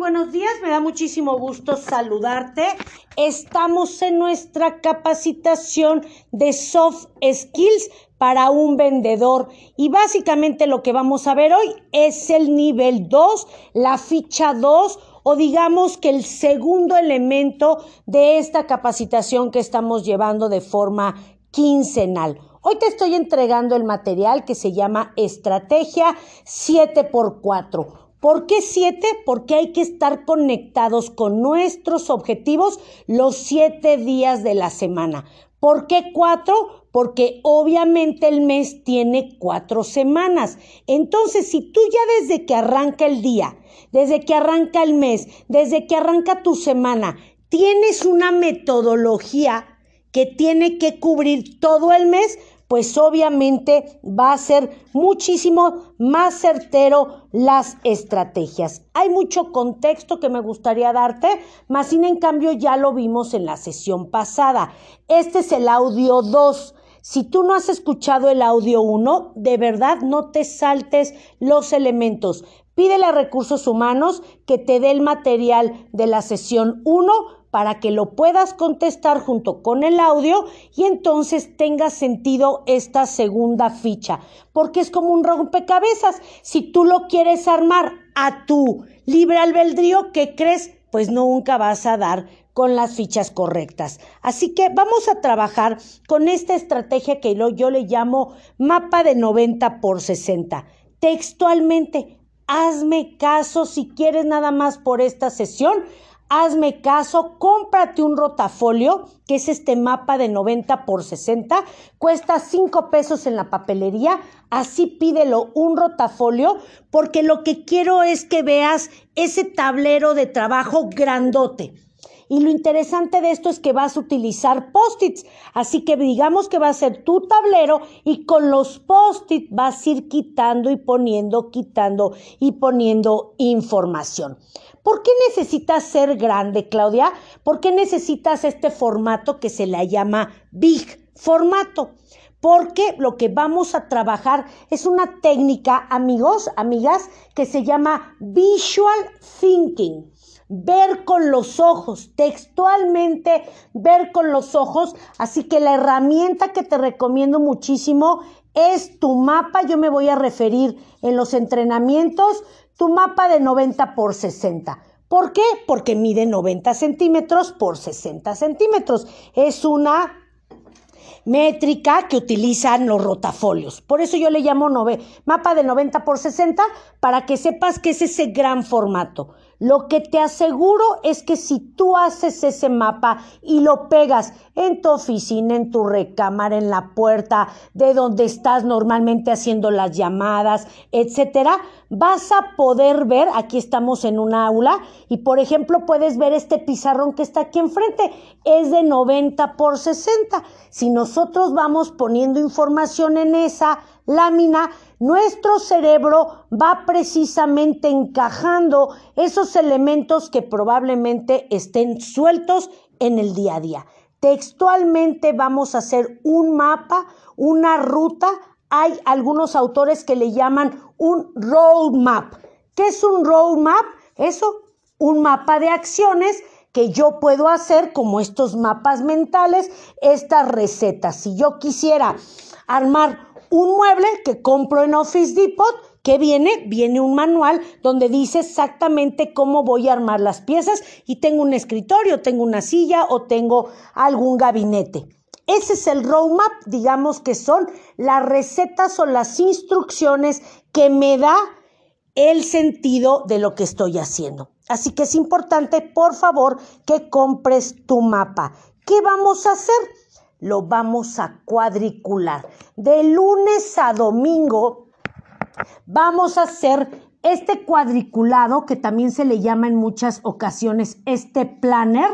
buenos días, me da muchísimo gusto saludarte. Estamos en nuestra capacitación de soft skills para un vendedor y básicamente lo que vamos a ver hoy es el nivel 2, la ficha 2 o digamos que el segundo elemento de esta capacitación que estamos llevando de forma quincenal. Hoy te estoy entregando el material que se llama Estrategia 7x4. ¿Por qué siete? Porque hay que estar conectados con nuestros objetivos los siete días de la semana. ¿Por qué cuatro? Porque obviamente el mes tiene cuatro semanas. Entonces, si tú ya desde que arranca el día, desde que arranca el mes, desde que arranca tu semana, tienes una metodología que tiene que cubrir todo el mes, pues obviamente va a ser muchísimo más certero las estrategias. Hay mucho contexto que me gustaría darte, más sin en cambio ya lo vimos en la sesión pasada. Este es el audio 2. Si tú no has escuchado el audio 1, de verdad no te saltes los elementos. Pídele a recursos humanos que te dé el material de la sesión 1 para que lo puedas contestar junto con el audio y entonces tenga sentido esta segunda ficha, porque es como un rompecabezas. Si tú lo quieres armar a tu libre albedrío, ¿qué crees? Pues nunca vas a dar con las fichas correctas. Así que vamos a trabajar con esta estrategia que yo le llamo mapa de 90 por 60. Textualmente, hazme caso si quieres nada más por esta sesión hazme caso, cómprate un rotafolio, que es este mapa de 90 por 60, cuesta 5 pesos en la papelería, así pídelo un rotafolio, porque lo que quiero es que veas ese tablero de trabajo grandote. Y lo interesante de esto es que vas a utilizar post-its. Así que digamos que va a ser tu tablero y con los post-its vas a ir quitando y poniendo, quitando y poniendo información. ¿Por qué necesitas ser grande, Claudia? ¿Por qué necesitas este formato que se le llama Big Formato? Porque lo que vamos a trabajar es una técnica, amigos, amigas, que se llama Visual Thinking ver con los ojos, textualmente ver con los ojos. Así que la herramienta que te recomiendo muchísimo es tu mapa. Yo me voy a referir en los entrenamientos tu mapa de 90 por 60. ¿Por qué? Porque mide 90 centímetros por 60 centímetros. Es una métrica que utilizan los rotafolios. Por eso yo le llamo mapa de 90 por 60 para que sepas que es ese gran formato. Lo que te aseguro es que si tú haces ese mapa y lo pegas en tu oficina, en tu recámara, en la puerta de donde estás normalmente haciendo las llamadas, etcétera, vas a poder ver, aquí estamos en un aula y por ejemplo puedes ver este pizarrón que está aquí enfrente, es de 90 por 60. Si nosotros vamos poniendo información en esa lámina, nuestro cerebro va precisamente encajando esos elementos que probablemente estén sueltos en el día a día. Textualmente vamos a hacer un mapa, una ruta. Hay algunos autores que le llaman un roadmap. ¿Qué es un roadmap? Eso, un mapa de acciones que yo puedo hacer como estos mapas mentales, estas recetas. Si yo quisiera armar un mueble que compro en Office Depot, que viene, viene un manual donde dice exactamente cómo voy a armar las piezas y tengo un escritorio, tengo una silla o tengo algún gabinete. Ese es el roadmap, digamos que son las recetas o las instrucciones que me da el sentido de lo que estoy haciendo. Así que es importante, por favor, que compres tu mapa. ¿Qué vamos a hacer? lo vamos a cuadricular. De lunes a domingo vamos a hacer este cuadriculado que también se le llama en muchas ocasiones este planner,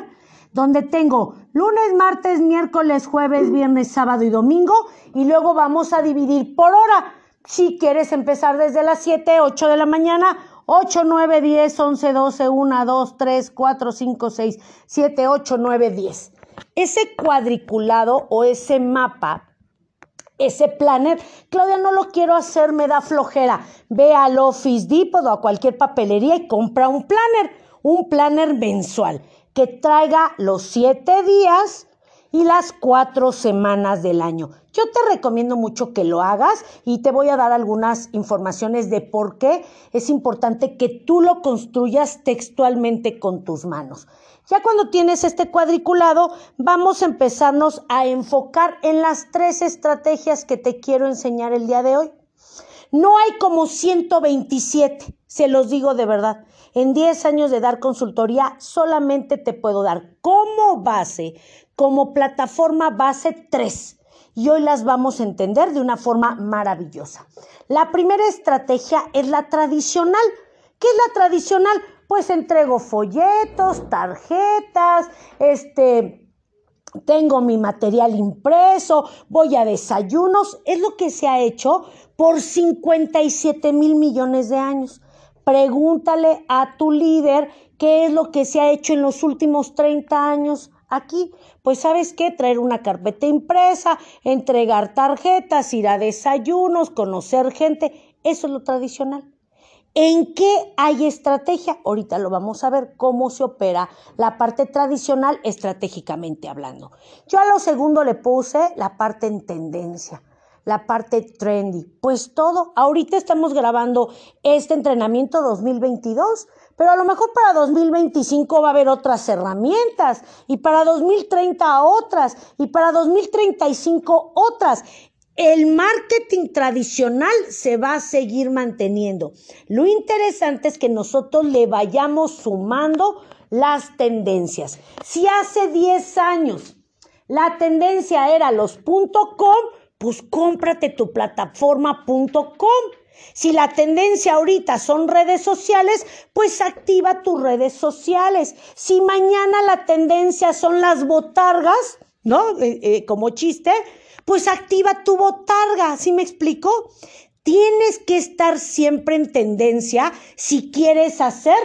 donde tengo lunes, martes, miércoles, jueves, viernes, sábado y domingo, y luego vamos a dividir por hora. Si quieres empezar desde las 7, 8 de la mañana, 8, 9, 10, 11, 12, 1, 2, 3, 4, 5, 6, 7, 8, 9, 10 ese cuadriculado o ese mapa, ese planner, Claudia, no lo quiero hacer, me da flojera. Ve al Office Depot o a cualquier papelería y compra un planner. un planner mensual que traiga los siete días y las cuatro semanas del año. Yo te recomiendo mucho que lo hagas y te voy a dar algunas informaciones de por qué es importante que tú lo construyas textualmente con tus manos. Ya cuando tienes este cuadriculado, vamos a empezarnos a enfocar en las tres estrategias que te quiero enseñar el día de hoy. No hay como 127, se los digo de verdad. En 10 años de dar consultoría, solamente te puedo dar como base, como plataforma base 3. Y hoy las vamos a entender de una forma maravillosa. La primera estrategia es la tradicional. ¿Qué es la tradicional? Pues entrego folletos, tarjetas, este, tengo mi material impreso, voy a desayunos, es lo que se ha hecho por 57 mil millones de años. Pregúntale a tu líder qué es lo que se ha hecho en los últimos 30 años aquí. Pues sabes qué, traer una carpeta impresa, entregar tarjetas, ir a desayunos, conocer gente, eso es lo tradicional. ¿En qué hay estrategia? Ahorita lo vamos a ver cómo se opera la parte tradicional estratégicamente hablando. Yo a lo segundo le puse la parte en tendencia, la parte trendy. Pues todo, ahorita estamos grabando este entrenamiento 2022, pero a lo mejor para 2025 va a haber otras herramientas y para 2030 otras y para 2035 otras el marketing tradicional se va a seguir manteniendo. Lo interesante es que nosotros le vayamos sumando las tendencias. Si hace 10 años la tendencia era los .com, pues cómprate tu plataforma .com. Si la tendencia ahorita son redes sociales, pues activa tus redes sociales. Si mañana la tendencia son las botargas, ¿no? Eh, eh, como chiste, pues activa tu botarga, ¿sí me explico? Tienes que estar siempre en tendencia si quieres hacer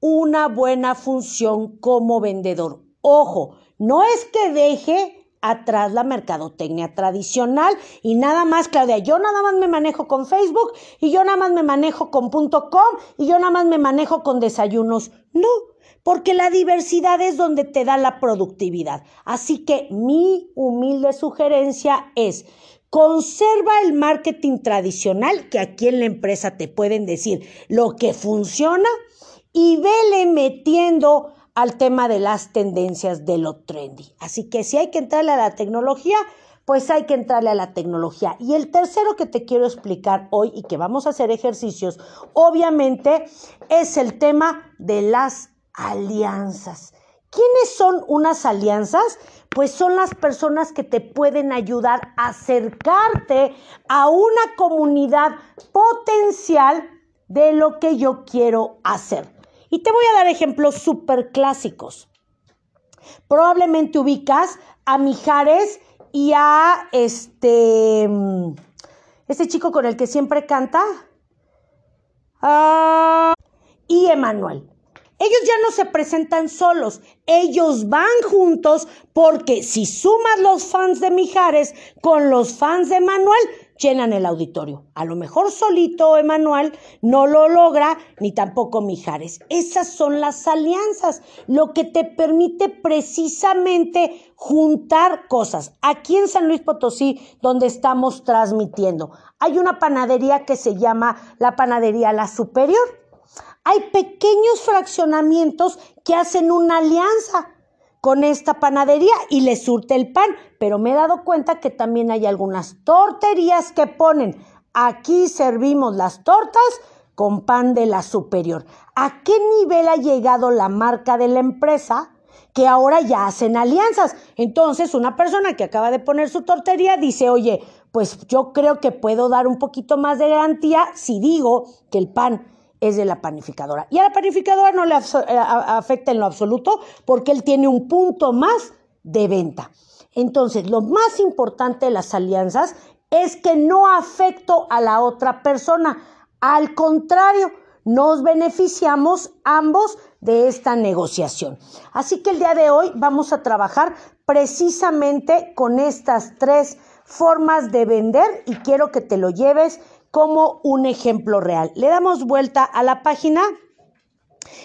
una buena función como vendedor. Ojo, no es que deje atrás la mercadotecnia tradicional y nada más, Claudia, yo nada más me manejo con Facebook y yo nada más me manejo con .com y yo nada más me manejo con desayunos. No, porque la diversidad es donde te da la productividad. Así que mi humilde sugerencia es, conserva el marketing tradicional, que aquí en la empresa te pueden decir lo que funciona, y vele metiendo al tema de las tendencias de lo trendy. Así que si hay que entrarle a la tecnología, pues hay que entrarle a la tecnología. Y el tercero que te quiero explicar hoy y que vamos a hacer ejercicios, obviamente, es el tema de las alianzas. ¿Quiénes son unas alianzas? Pues son las personas que te pueden ayudar a acercarte a una comunidad potencial de lo que yo quiero hacer. Y te voy a dar ejemplos súper clásicos. Probablemente ubicas a Mijares y a este, este chico con el que siempre canta. Ah, y Emanuel. Ellos ya no se presentan solos, ellos van juntos porque si sumas los fans de Mijares con los fans de Manuel, llenan el auditorio. A lo mejor solito Emanuel no lo logra, ni tampoco Mijares. Esas son las alianzas, lo que te permite precisamente juntar cosas. Aquí en San Luis Potosí, donde estamos transmitiendo, hay una panadería que se llama la panadería La Superior hay pequeños fraccionamientos que hacen una alianza con esta panadería y le surte el pan, pero me he dado cuenta que también hay algunas torterías que ponen, aquí servimos las tortas con pan de la superior. ¿A qué nivel ha llegado la marca de la empresa? que ahora ya hacen alianzas. Entonces, una persona que acaba de poner su tortería dice, oye, pues yo creo que puedo dar un poquito más de garantía si digo que el pan es de la panificadora. Y a la panificadora no le eh, afecta en lo absoluto porque él tiene un punto más de venta. Entonces, lo más importante de las alianzas es que no afecto a la otra persona. Al contrario, nos beneficiamos ambos de esta negociación. Así que el día de hoy vamos a trabajar precisamente con estas tres formas de vender y quiero que te lo lleves como un ejemplo real. Le damos vuelta a la página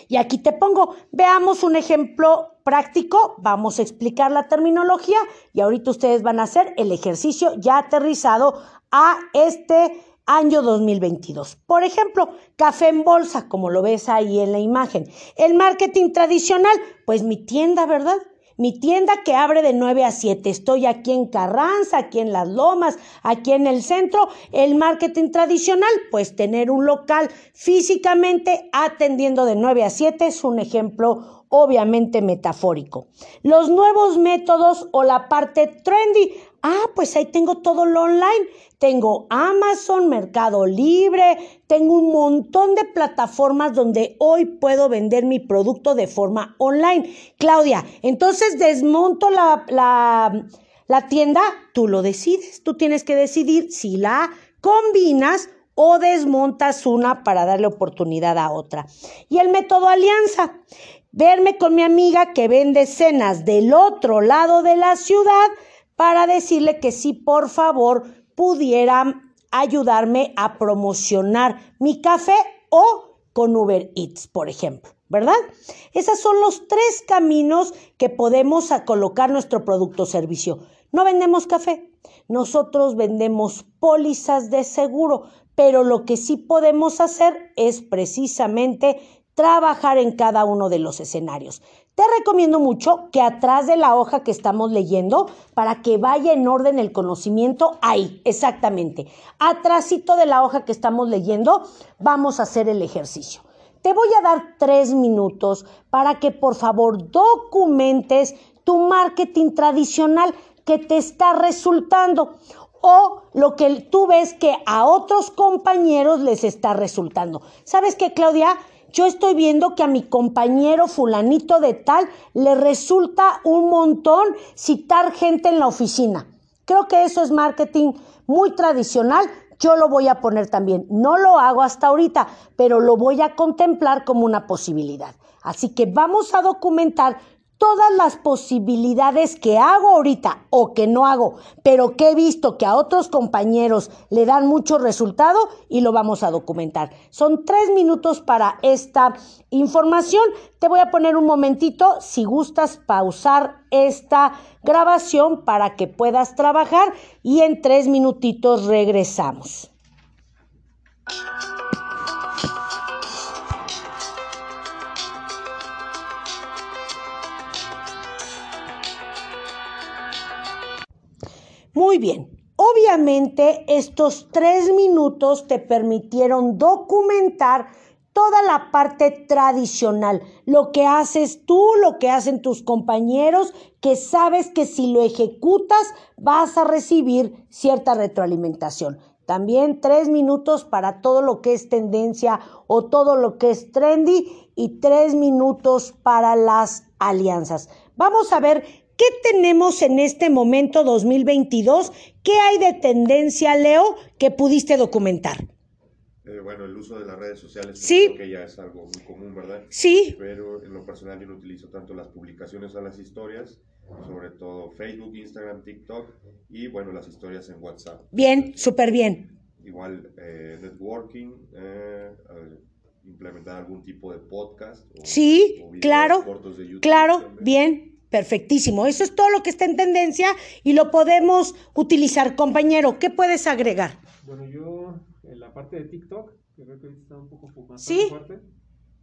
Y aquí te pongo, veamos un ejemplo práctico, vamos a explicar la terminología y ahorita ustedes van a hacer el ejercicio ya aterrizado a este año 2022. Por ejemplo, café en bolsa, como lo ves ahí en la imagen. El marketing tradicional, pues mi tienda, ¿verdad? Mi tienda que abre de 9 a 7. Estoy aquí en Carranza, aquí en Las Lomas, aquí en el centro. El marketing tradicional, pues tener un local físicamente atendiendo de 9 a 7 es un ejemplo obviamente metafórico. Los nuevos métodos o la parte trendy. Ah, pues ahí tengo todo lo online. Tengo Amazon, Mercado Libre, tengo un montón de plataformas donde hoy puedo vender mi producto de forma online. Claudia, entonces desmonto la, la, tienda, tú lo decides. Tú tienes que decidir si la combinas o desmontas una para darle oportunidad a otra. Y el método alianza verme con mi amiga que vende cenas del otro lado de la ciudad para decirle que sí, por favor, pudiera ayudarme a promocionar mi café o con Uber Eats, por ejemplo. ¿Verdad? Esos son los tres caminos que podemos colocar nuestro producto o servicio. No vendemos café, nosotros vendemos pólizas de seguro, pero lo que sí podemos hacer es precisamente trabajar en cada uno de los escenarios. Te recomiendo mucho que atrás de la hoja que estamos leyendo, para que vaya en orden el conocimiento, ahí, exactamente. Atrásito de la hoja que estamos leyendo, vamos a hacer el ejercicio. Te voy a dar tres minutos para que por favor documentes tu marketing tradicional que te está resultando o lo que tú ves que a otros compañeros les está resultando. ¿Sabes qué, Claudia? Yo estoy viendo que a mi compañero fulanito de tal le resulta un montón citar gente en la oficina. Creo que eso es marketing muy tradicional. Yo lo voy a poner también. No lo hago hasta ahorita, pero lo voy a contemplar como una posibilidad. Así que vamos a documentar todas las posibilidades que hago ahorita o que no hago, pero que he visto que a otros compañeros le dan mucho resultado y lo vamos a documentar. Son tres minutos para esta información. Te voy a poner un momentito si gustas pausar esta grabación para que puedas trabajar y en tres minutitos regresamos. Muy bien. Obviamente estos tres minutos te permitieron documentar toda la parte tradicional, lo que haces tú, lo que hacen tus compañeros, que sabes que si lo ejecutas vas a recibir cierta retroalimentación. También tres minutos para todo lo que es tendencia o todo lo que es trendy y tres minutos para las alianzas. Vamos a ver ¿Qué tenemos en este momento 2022? ¿Qué hay de tendencia, Leo, que pudiste documentar? Eh, bueno, el uso de las redes sociales sí. creo que ya es algo muy común, ¿verdad? Sí. Pero en lo personal yo no utilizo tanto las publicaciones a las historias, sobre todo Facebook, Instagram, TikTok y bueno, las historias en WhatsApp. Bien, súper bien. Igual eh, networking, eh, implementar algún tipo de podcast. O, sí, claro. claro, bien. Perfectísimo. Eso es todo lo que está en tendencia y lo podemos utilizar. Compañero, ¿qué puedes agregar? Bueno, yo en la parte de TikTok, que creo que está un poco más ¿Sí? fuerte.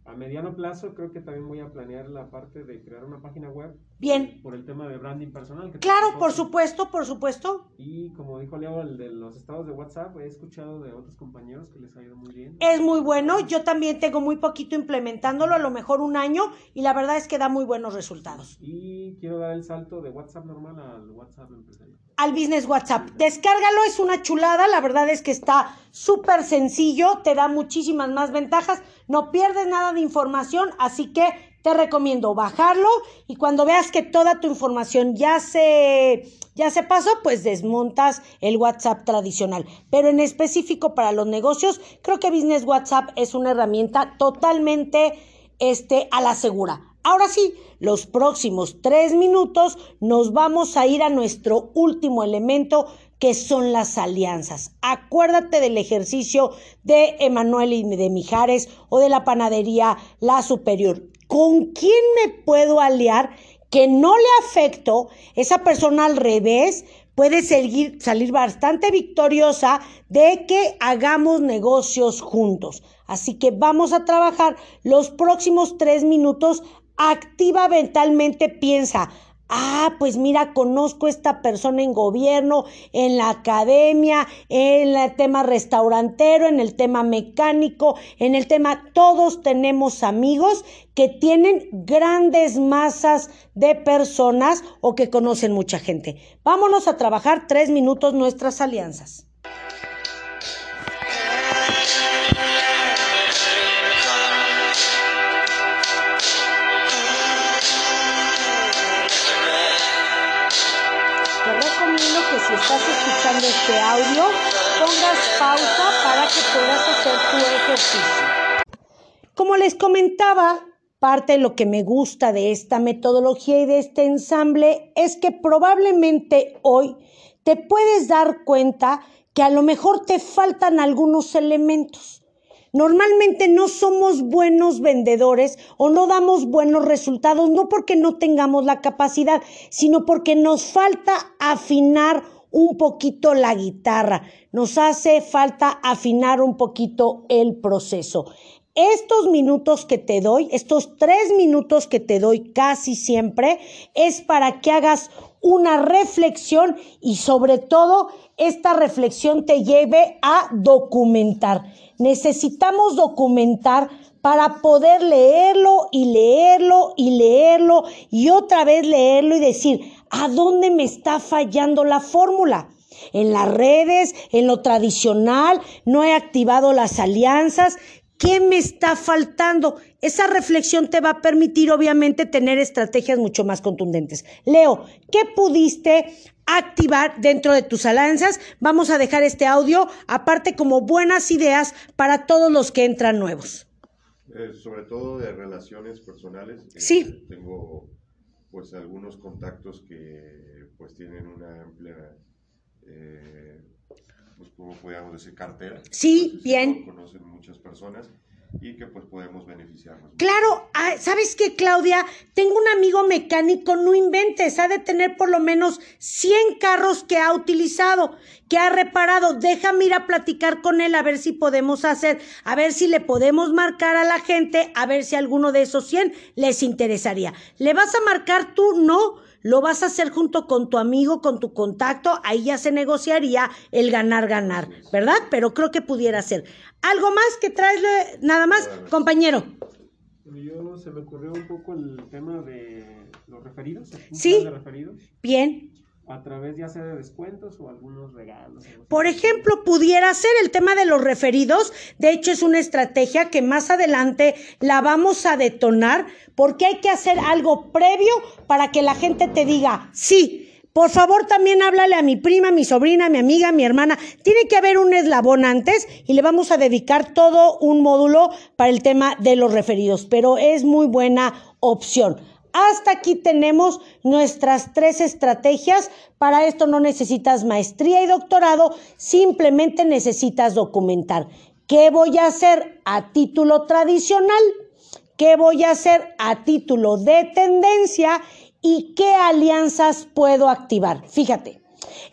A mediano plazo creo que también voy a planear la parte de crear una página web. Bien. Por el tema de branding personal. claro, por supuesto, por supuesto. Y como dijo Leo, el de los estados de WhatsApp, he escuchado de otros compañeros que les ha ido muy bien. Es muy bueno, yo también tengo muy poquito implementándolo, a lo mejor un año, y la verdad es que da muy buenos resultados. Y quiero dar el salto de WhatsApp normal al WhatsApp empresarial al Business WhatsApp. Descárgalo, es una chulada, la verdad es que está súper sencillo, te da muchísimas más ventajas, no pierdes nada de información, así que te recomiendo bajarlo y cuando veas que toda tu información ya se ya se pasó, pues desmontas el WhatsApp tradicional. Pero en específico para los negocios, creo que Business WhatsApp es una herramienta totalmente este, a la segura Ahora sí, los próximos tres minutos nos vamos a ir a nuestro último elemento que son las alianzas. Acuérdate del ejercicio de Emanuel y de Mijares o de la panadería La Superior. ¿Con quién me puedo aliar que no le afecto? Esa persona al revés puede salir bastante victoriosa de que hagamos negocios juntos. Así que vamos a trabajar los próximos tres minutos. Activa mentalmente, piensa, Ah, pues mira, conozco a esta persona en gobierno, en la academia, en el tema restaurantero, en el tema mecánico, en el tema, todos tenemos amigos que tienen grandes masas de personas o que conocen mucha gente. Vámonos a trabajar tres minutos nuestras alianzas. Si estás escuchando este audio, pongas pausa para que puedas hacer tu ejercicio. Como les comentaba, parte de lo que me gusta de esta metodología y de este ensamble es que probablemente hoy te puedes dar cuenta que a lo mejor te faltan algunos elementos. Normalmente no somos buenos vendedores o no damos buenos resultados, no porque no tengamos la capacidad, sino porque nos falta afinar un poquito la guitarra, nos hace falta afinar un poquito el proceso. Estos minutos que te doy, estos tres minutos que te doy casi siempre, es para que hagas una reflexión y sobre todo esta reflexión te lleve a documentar. Necesitamos documentar para poder leerlo y leerlo y leerlo y otra vez leerlo y decir, ¿A dónde me está fallando la fórmula? En las redes, en lo tradicional, no he activado las alianzas. ¿Qué me está faltando? Esa reflexión te va a permitir, obviamente, tener estrategias mucho más contundentes. Leo, ¿qué pudiste activar dentro de tus alianzas? Vamos a dejar este audio, aparte como buenas ideas para todos los que entran nuevos. Eh, sobre todo de relaciones personales. Sí. tengo pues algunos contactos que pues tienen una amplia, eh, pues como podríamos decir, cartera. Sí, bien. Conocen muchas personas y que pues podemos beneficiarnos. Claro, ah, ¿sabes qué, Claudia? Tengo un amigo mecánico, no inventes, ha de tener por lo menos 100 carros que ha utilizado, que ha reparado. Déjame ir a platicar con él a ver si podemos hacer, a ver si le podemos marcar a la gente, a ver si alguno de esos 100 les interesaría. ¿Le vas a marcar tú? No lo vas a hacer junto con tu amigo, con tu contacto, ahí ya se negociaría el ganar-ganar, ¿verdad? Pero creo que pudiera ser. ¿Algo más que traes nada más, compañero? Yo se me ocurrió un poco el tema de los referidos. Sí. Bien a través ya sea de descuentos o algunos regalos. Por ejemplo, pudiera ser el tema de los referidos. De hecho, es una estrategia que más adelante la vamos a detonar porque hay que hacer algo previo para que la gente te diga, sí. Por favor, también háblale a mi prima, mi sobrina, mi amiga, mi hermana. Tiene que haber un eslabón antes y le vamos a dedicar todo un módulo para el tema de los referidos, pero es muy buena opción. Hasta aquí tenemos nuestras tres estrategias. Para esto no necesitas maestría y doctorado, simplemente necesitas documentar. ¿Qué voy a hacer a título tradicional? ¿Qué voy a hacer a título de tendencia? ¿Y qué alianzas puedo activar? Fíjate,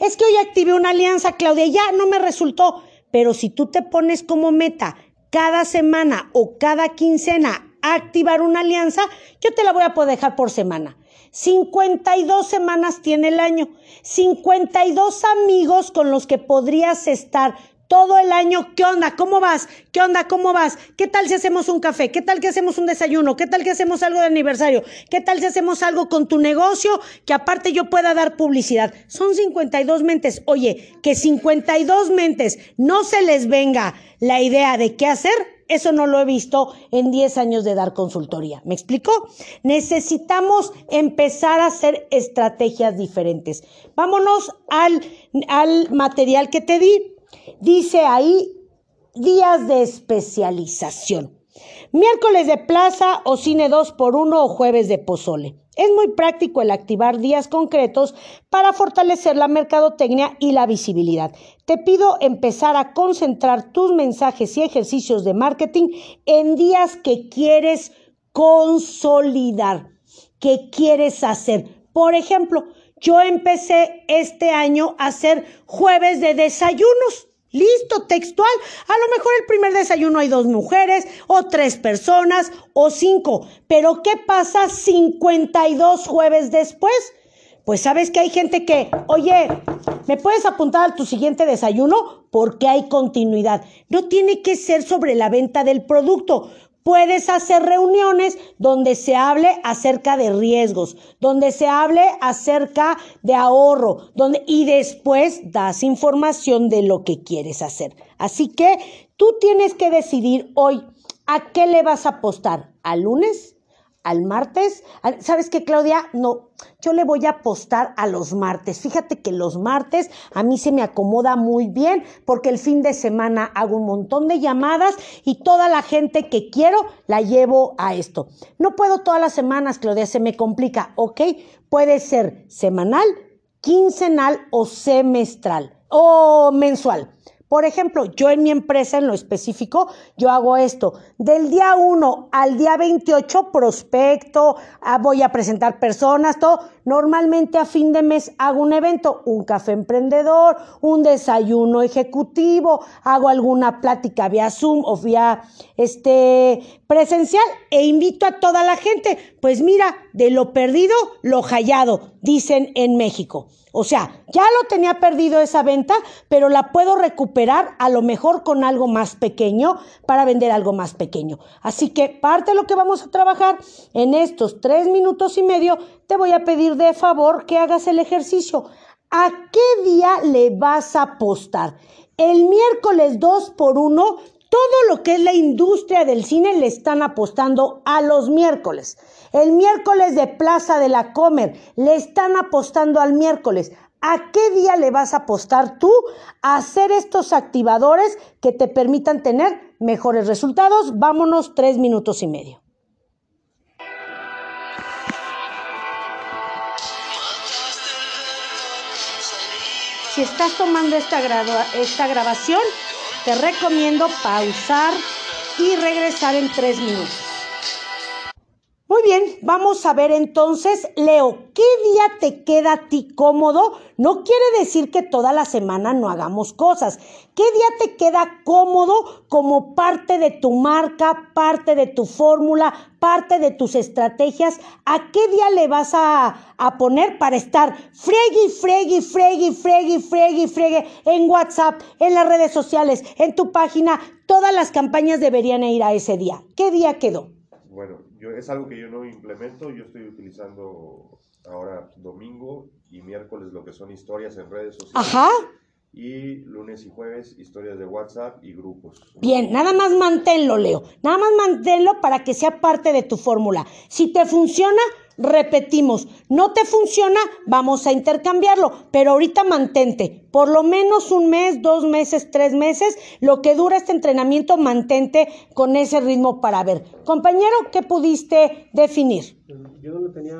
es que hoy activé una alianza, Claudia, ya no me resultó, pero si tú te pones como meta cada semana o cada quincena activar una alianza, yo te la voy a poder dejar por semana. 52 semanas tiene el año. 52 amigos con los que podrías estar todo el año. ¿Qué onda? ¿Cómo vas? ¿Qué onda? ¿Cómo vas? ¿Qué tal si hacemos un café? ¿Qué tal que hacemos un desayuno? ¿Qué tal que hacemos algo de aniversario? ¿Qué tal si hacemos algo con tu negocio que aparte yo pueda dar publicidad? Son 52 mentes. Oye, que 52 mentes no se les venga la idea de qué hacer, eso no lo he visto en 10 años de dar consultoría. ¿Me explico? Necesitamos empezar a hacer estrategias diferentes. Vámonos al, al material que te di. Dice ahí días de especialización. Miércoles de plaza o cine 2 por 1 o jueves de pozole. Es muy práctico el activar días concretos para fortalecer la mercadotecnia y la visibilidad. Te pido empezar a concentrar tus mensajes y ejercicios de marketing en días que quieres consolidar, que quieres hacer. Por ejemplo, yo empecé este año a hacer jueves de desayunos. Listo, textual. A lo mejor el primer desayuno hay dos mujeres, o tres personas, o cinco. Pero ¿qué pasa 52 jueves después? Pues sabes que hay gente que, oye, ¿me puedes apuntar a tu siguiente desayuno? Porque hay continuidad. No tiene que ser sobre la venta del producto. Puedes hacer reuniones donde se hable acerca de riesgos, donde se hable acerca de ahorro, donde y después das información de lo que quieres hacer. Así que tú tienes que decidir hoy a qué le vas a apostar, al lunes, al martes. ¿Sabes qué, Claudia? No, yo le voy a apostar a los martes. Fíjate que los martes a mí se me acomoda muy bien porque el fin de semana hago un montón de llamadas y toda la gente que quiero la llevo a esto. No puedo todas las semanas, Claudia, se me complica, ¿ok? Puede ser semanal, quincenal o semestral o mensual. Por ejemplo, yo en mi empresa en lo específico, yo hago esto. Del día 1 al día 28 prospecto, ah, voy a presentar personas, todo. Normalmente a fin de mes hago un evento, un café emprendedor, un desayuno ejecutivo, hago alguna plática vía Zoom o vía este presencial e invito a toda la gente. Pues mira, de lo perdido, lo hallado, dicen en México. O sea, ya lo tenía perdido esa venta, pero la puedo recuperar a lo mejor con algo más pequeño para vender algo más pequeño. Así que parte de lo que vamos a trabajar en estos tres minutos y medio, te voy a pedir de favor que hagas el ejercicio. ¿A qué día le vas a apostar? El miércoles 2 por 1 todo lo que es la industria del cine le están apostando a los miércoles. El miércoles de Plaza de la Comer le están apostando al miércoles. ¿A qué día le vas a apostar tú a hacer estos activadores que te permitan tener mejores resultados? Vámonos tres minutos y medio. Si estás tomando esta, esta grabación, te recomiendo pausar y regresar en tres minutos. Muy bien, vamos a ver entonces, Leo, ¿qué día te queda a ti cómodo? No quiere decir que toda la semana no hagamos cosas. ¿Qué día te queda cómodo como parte de tu marca, parte de tu fórmula, parte de tus estrategias? ¿A qué día le vas a, a poner para estar fregui, fregui, fregui, fregui, fregui, fregue en WhatsApp, en las redes sociales, en tu página? Todas las campañas deberían ir a ese día. ¿Qué día quedó? Bueno, es algo que yo no implemento, yo estoy utilizando ahora domingo y miércoles lo que son historias en redes sociales. Ajá. Y lunes y jueves historias de WhatsApp y grupos. Bien, nada más manténlo, Leo. Nada más manténlo para que sea parte de tu fórmula. Si te funciona, repetimos. No te funciona, vamos a intercambiarlo. Pero ahorita mantente. Por lo menos un mes, dos meses, tres meses, lo que dura este entrenamiento, mantente con ese ritmo para ver. Compañero, ¿qué pudiste definir? Yo no lo tenía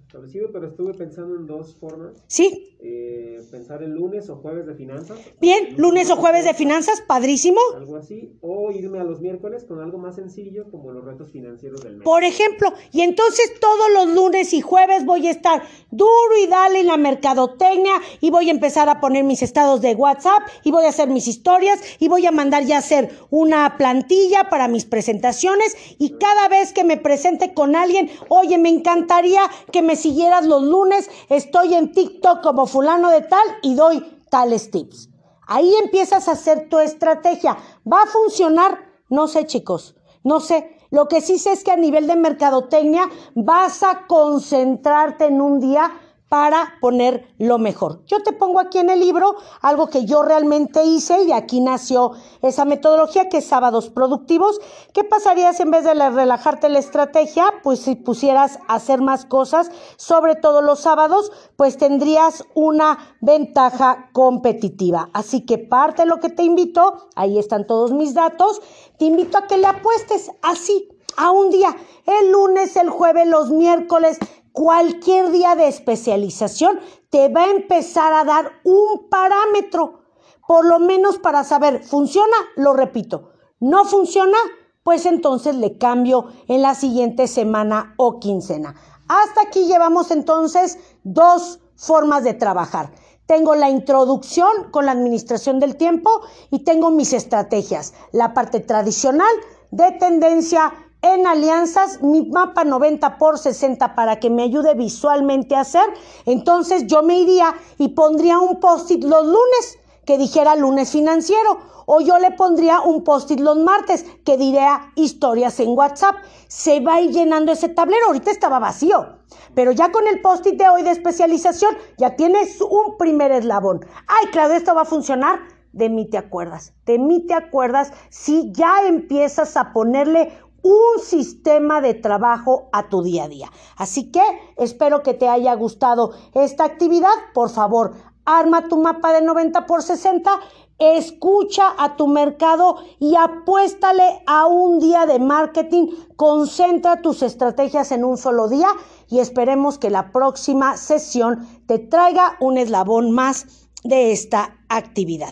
establecido, pero estuve pensando en dos formas. Sí. Eh, pensar el lunes o jueves de finanzas. Bien, lunes o jueves de finanzas, padrísimo. Algo así. O irme a los miércoles con algo más sencillo como los retos financieros del mes. Por ejemplo, y entonces todos los lunes y jueves voy a estar duro y dale en la mercadotecnia y voy a empezar a poner mis estados de WhatsApp y voy a hacer mis historias y voy a mandar ya hacer una plantilla para mis presentaciones y cada vez que me presente con alguien, oye, me encantaría que me siguieras los lunes, estoy en TikTok como fulano de tal y doy tales tips. Ahí empiezas a hacer tu estrategia. ¿Va a funcionar? No sé, chicos, no sé. Lo que sí sé es que a nivel de mercadotecnia vas a concentrarte en un día para poner lo mejor. Yo te pongo aquí en el libro algo que yo realmente hice y aquí nació esa metodología que es sábados productivos. ¿Qué pasaría si en vez de relajarte la estrategia, pues si pusieras a hacer más cosas, sobre todo los sábados, pues tendrías una ventaja competitiva. Así que parte de lo que te invito, ahí están todos mis datos, te invito a que le apuestes así a un día, el lunes, el jueves, los miércoles, cualquier día de especialización te va a empezar a dar un parámetro, por lo menos para saber, ¿funciona? Lo repito. ¿No funciona? Pues entonces le cambio en la siguiente semana o quincena. Hasta aquí llevamos entonces dos formas de trabajar. Tengo la introducción con la administración del tiempo y tengo mis estrategias. La parte tradicional de tendencia en alianzas mi mapa 90 por 60 para que me ayude visualmente a hacer, entonces yo me iría y pondría un post-it los lunes que dijera lunes financiero o yo le pondría un post-it los martes que diría historias en WhatsApp. Se va a ir llenando ese tablero, ahorita estaba vacío, pero ya con el post-it de hoy de especialización ya tienes un primer eslabón. Ay, claro, esto va a funcionar. De mí te acuerdas, de mí te acuerdas si ya empiezas a ponerle un sistema de trabajo a tu día a día. Así que espero que te haya gustado esta actividad. Por favor, arma tu mapa de 90 por 60, escucha a tu mercado y apuéstale a un día de marketing. Concentra tus estrategias en un solo día y esperemos que la próxima sesión te traiga un eslabón más de esta actividad.